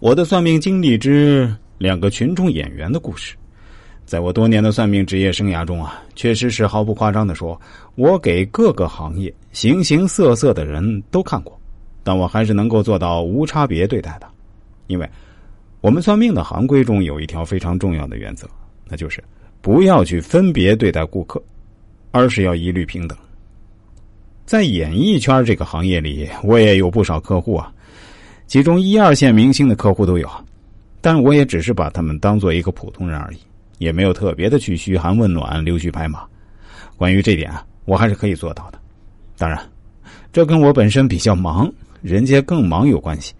我的算命经历之两个群众演员的故事，在我多年的算命职业生涯中啊，确实是毫不夸张的说，我给各个行业形形色色的人都看过，但我还是能够做到无差别对待的，因为我们算命的行规中有一条非常重要的原则，那就是不要去分别对待顾客，而是要一律平等。在演艺圈这个行业里，我也有不少客户啊，其中一二线明星的客户都有，但我也只是把他们当做一个普通人而已，也没有特别的去嘘寒问暖、溜须拍马。关于这点啊，我还是可以做到的。当然，这跟我本身比较忙，人家更忙有关系，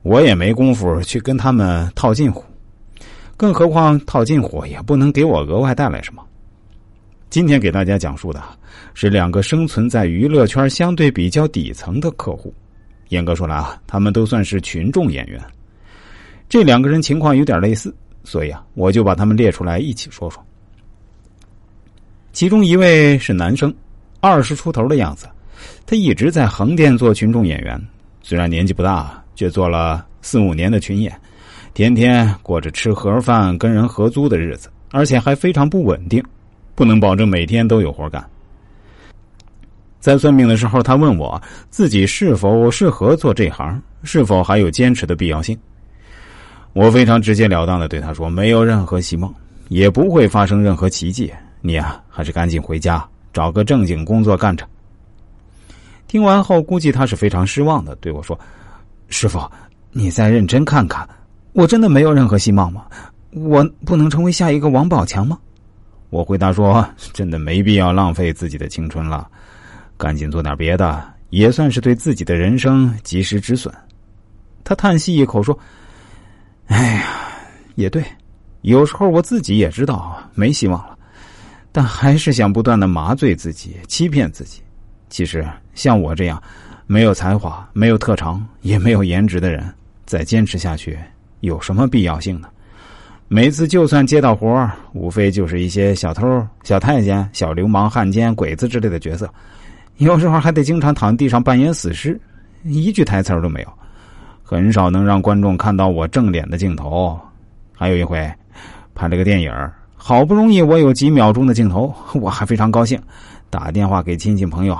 我也没工夫去跟他们套近乎，更何况套近乎也不能给我额外带来什么。今天给大家讲述的是两个生存在娱乐圈相对比较底层的客户。严格说来啊，他们都算是群众演员。这两个人情况有点类似，所以啊，我就把他们列出来一起说说。其中一位是男生，二十出头的样子，他一直在横店做群众演员，虽然年纪不大，却做了四五年的群演，天天过着吃盒饭、跟人合租的日子，而且还非常不稳定。不能保证每天都有活干。在算命的时候，他问我自己是否适合做这行，是否还有坚持的必要性。我非常直截了当的对他说：“没有任何希望，也不会发生任何奇迹。你啊，还是赶紧回家找个正经工作干着。”听完后，估计他是非常失望的，对我说：“师傅，你再认真看看，我真的没有任何希望吗？我不能成为下一个王宝强吗？”我回答说：“真的没必要浪费自己的青春了，赶紧做点别的，也算是对自己的人生及时止损。”他叹息一口说：“哎呀，也对，有时候我自己也知道没希望了，但还是想不断的麻醉自己，欺骗自己。其实像我这样没有才华、没有特长、也没有颜值的人，再坚持下去有什么必要性呢？”每次就算接到活无非就是一些小偷、小太监、小流氓、汉奸、鬼子之类的角色，有时候还得经常躺地上扮演死尸，一句台词都没有，很少能让观众看到我正脸的镜头。还有一回，拍了个电影好不容易我有几秒钟的镜头，我还非常高兴，打电话给亲戚朋友